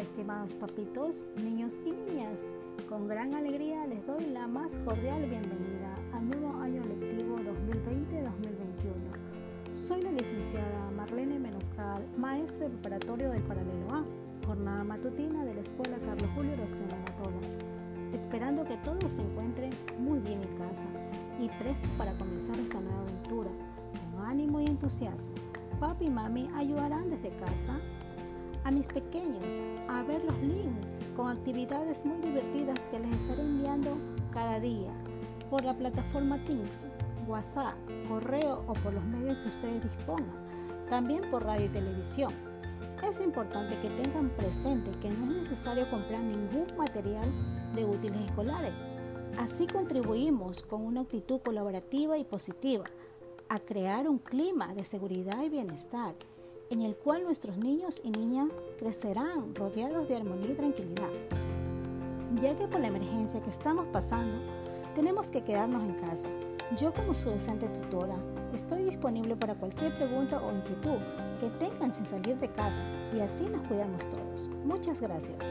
estimados papitos, niños y niñas. Con gran alegría les doy la más cordial bienvenida al nuevo año lectivo 2020-2021. Soy la licenciada Marlene Menoscal, maestra de preparatorio del Paralelo A, jornada matutina de la Escuela Carlos Julio Rosena Matola. Esperando que todos se encuentren muy bien en casa y prestos para comenzar esta nueva aventura, con ánimo y entusiasmo. Papi y mami ayudarán desde casa a mis pequeños a ver los links con actividades muy divertidas que les estaré enviando cada día por la plataforma Teams, WhatsApp, correo o por los medios que ustedes dispongan, también por radio y televisión. Es importante que tengan presente que no es necesario comprar ningún material de útiles escolares. Así contribuimos con una actitud colaborativa y positiva a crear un clima de seguridad y bienestar en el cual nuestros niños y niñas crecerán rodeados de armonía y tranquilidad. Ya que por la emergencia que estamos pasando, tenemos que quedarnos en casa. Yo como su docente tutora estoy disponible para cualquier pregunta o inquietud que tengan sin salir de casa y así nos cuidamos todos. Muchas gracias.